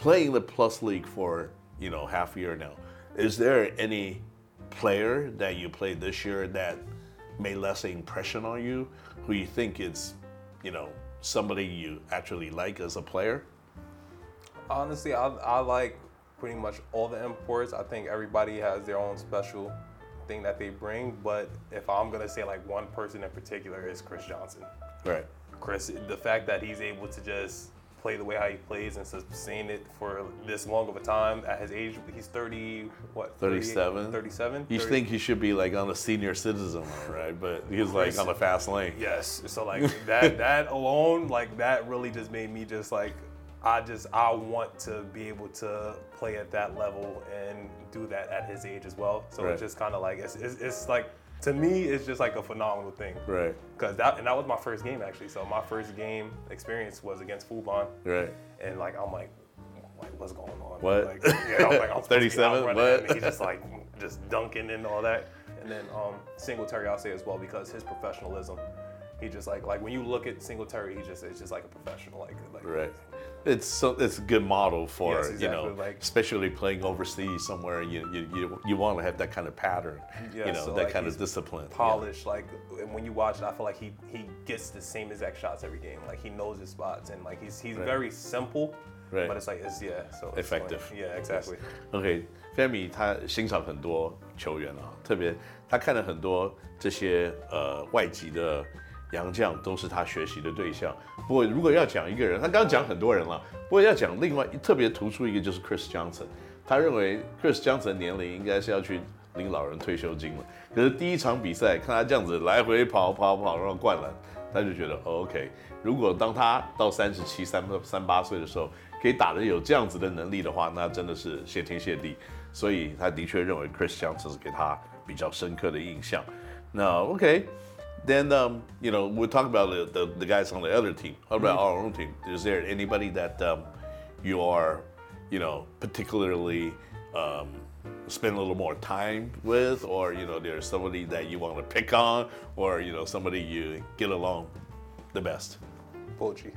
playing the Plus League for you know half a year now, is there any player that you played this year that made less impression on you, who you think is, you know, somebody you actually like as a player? Honestly, I, I like pretty much all the imports. I think everybody has their own special thing that they bring. But if I'm gonna say like one person in particular is Chris Johnson. Right. Chris, the fact that he's able to just play the way how he plays and sustain it for this long of a time at his age, he's 30, what? 37. 37. You 30 think he should be like on a senior citizen, right? But he's like on the fast lane. Yes. So like that that alone, like that really just made me just like I just I want to be able to play at that level and do that at his age as well. So Right. it's just kind of like it's, it's it's like to me it's just like a phenomenal thing. Right. Cause that and that was my first game actually. So my first game experience was against Fubon, Right. and like I'm like, like what's going on? What? Like, yeah, I'm like I'm supposed to be 37? outrunning What? And he's just like just dunking and all that. And then um, Singletary I'll say as well because his professionalism. He just like like when you look at Singletary, he just it's just like a professional. Like like Right. It's so it's a good model for Yes, you exactly, know, like- especially playing overseas somewhere. You you you, you want to have that kind of pattern. Yeah, you know, so, that like, kind of he's discipline. yeah. polished. Like and when you watch it, I feel like he he gets the same exact shots every game. Like he knows his spots and like he's he's Right. very simple. Right. But it's like it's yeah, so it's Effective. Like, yeah, exactly. OK，菲米他欣赏很多球员啊，特别他看了很多这些呃外籍的 杨绛，都是他学习的对象。不过如果要讲一个人，他刚刚讲很多人了，不过要讲另外特别突出一个就是 Chris Johnson，他认为 Chris Johnson 年龄应该是要去领老人退休金了。可是第一场比赛看他这样子来回跑跑跑，然后灌篮，他就觉得、OK，如果当他到三十七、三三八岁的时候，可以打得有这样子的能力的话，那真的是谢天谢地。所以他的确认为 Chris Johnson 是给他比较深刻的印象。那 OK。Then um, you know we'll talk about the, the, the guys on the other team. How about our own team? Is there anybody that um, you are, you know, particularly um, spend a little more time with, or you know, there's somebody that you want to pick on, or you know, somebody you get along the best? Pochi.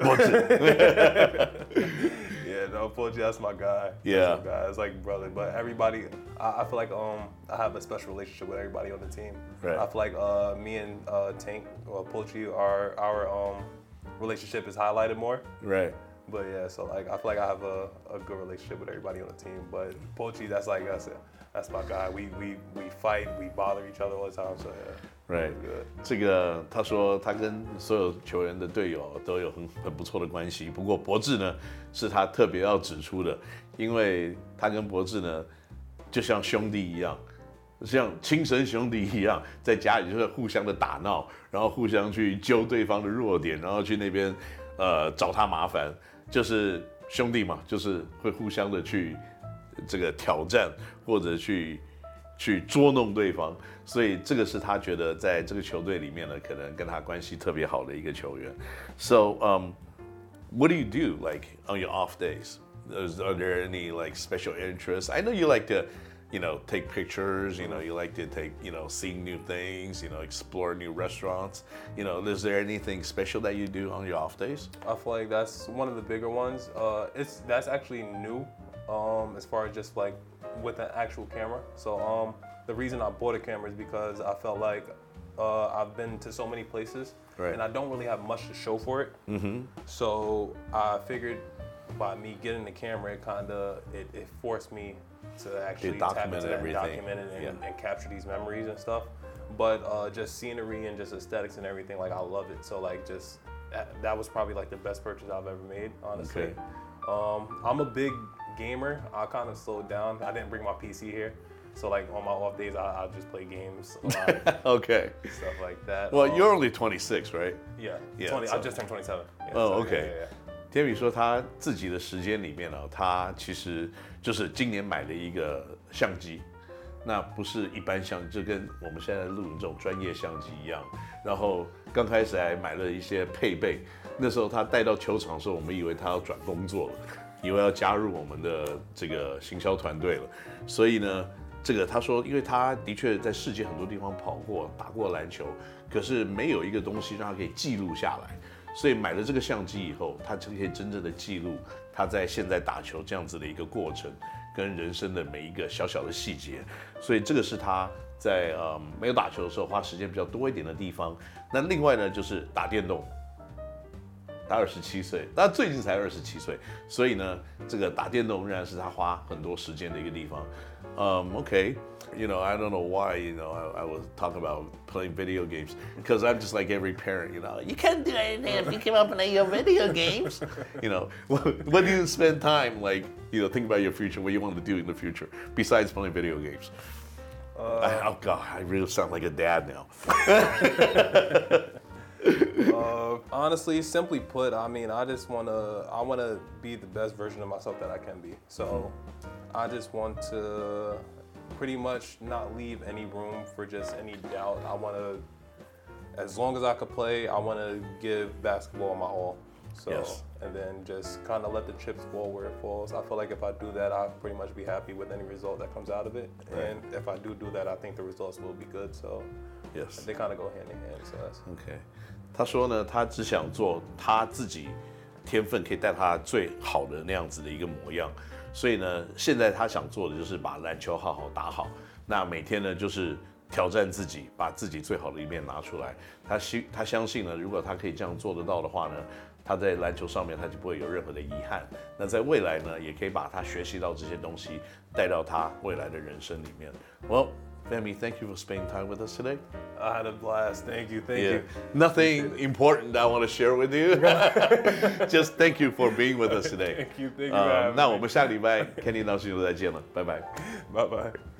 yeah, no, Pochi, that's my guy. That's Yeah. my guy. It's like brother. But everybody, I, I feel like um, I have a special relationship with everybody on the team. Right. I feel like uh, me and uh, Tank, well, Pochi, our our um, relationship is highlighted more. Right. But yeah, so like I feel like I have a, a good relationship with everybody on the team. But Pochi, that's like that's it. That's my guy. We we we fight, we bother each other all the time. So yeah. Right，Good. 这个他说他跟所有球员的队友都有很很不错的关系。不过博智呢，是他特别要指出的，因为他跟博智呢，就像兄弟一样，像亲生兄弟一样，在家里就是互相的打闹，然后互相去揪对方的弱点，然后去那边呃找他麻烦，就是兄弟嘛，就是会互相的去这个挑战或者去去捉弄对方，所以这个是他觉得在这个球队里面呢，可能跟他关系特别好的一个球员。So, um, what do you do like on your off days? Are there any like special interests? I know you like to, you know, take pictures. You know, you like to take, you know, see new things. You know, explore new restaurants. You know, is there anything special that you do on your off days? I feel like that's one of the bigger ones. Uh, it's that's actually new, um, as far as just like with an actual camera. So um, the reason I bought a camera is because I felt like uh, I've been to so many places, Right. and I don't really have much to show for it. Mm-hmm. So I figured by me getting the camera, it kind of it, it forced me to actually tap document into that and everything. document it and, Yeah. and capture these memories and stuff. But uh, just scenery and just aesthetics and everything, like I love it. So like just that, that was probably like the best purchase I've ever made, honestly. Okay. Um, I'm a big gamer. I kind of slowed down. I didn't bring my PC here. So like on my off days, I, I'll just play games, a lot, Okay. stuff like that. Well, Um, you're only 26, right? yeah, Yeah, 20, so- I just turned 27. Yeah, Oh, so, okay. yeah, yeah. 天宇说他自己的时间里面呢、他其实就是今年买了一个相机，那不是一般相机，就跟我们现在录影这种专业相机一样。然后刚开始还买了一些配备，那时候他带到球场的时候，我们以为他要转工作了，以为要加入我们的这个行销团队了。所以呢，这个他说，因为他的确在世界很多地方跑过，打过篮球，可是没有一个东西让他可以记录下来。所以买了这个相机以后，他就可以真正的记录他在现在打球这样子的一个过程，跟人生的每一个小小的细节，所以这个是他在呃没有打球的时候花时间比较多一点的地方。那另外呢，就是打电动。他二十七岁，他最近才二十七岁，所以呢，这个打电动仍然是他花很多时间的一个地方。Um, okay, you know, I don't know why, you know, I, I was talking about playing video games because I'm just like every parent, you know, you can't do anything if you keep on playing your video games. You know, what do you spend time like, you know, think about your future, what you want to do in the future besides playing video games? Uh, I, oh God, I really sound like a dad now. honestly, simply put, I mean, I just want to, I want to be the best version of myself that I can be. So, I just want to pretty much not leave any room for just any doubt. I want to, as long as I could play, I want to give basketball my all. So, yes and then just kind of let the chips fall where it falls. I feel like if I do that, I'll pretty much be happy with any result that comes out of it. Right. And if I do do that, I think the results will be good. So, yes, they kind of go hand in hand. So that's okay. 他说呢，他只想做他自己天分可以带他最好的那样子的一个模样，所以呢，现在他想做的就是把篮球好好打好。那每天呢，就是挑战自己，把自己最好的一面拿出来。他希他相信呢，如果他可以这样做得到的话呢， 他在篮球上面他就不会有任何的遗憾。那在未来呢，也可以把他学习到这些东西带到他未来的人生里面。Well. Femi, thank you for spending time with us today. I had a blast. Thank you. Thank yeah. you. Nothing important I want to share with you. Just thank you for being with us today. thank you. Thank you. Um, 那我们下礼拜 Kenny 老师又再见了，拜拜，拜拜。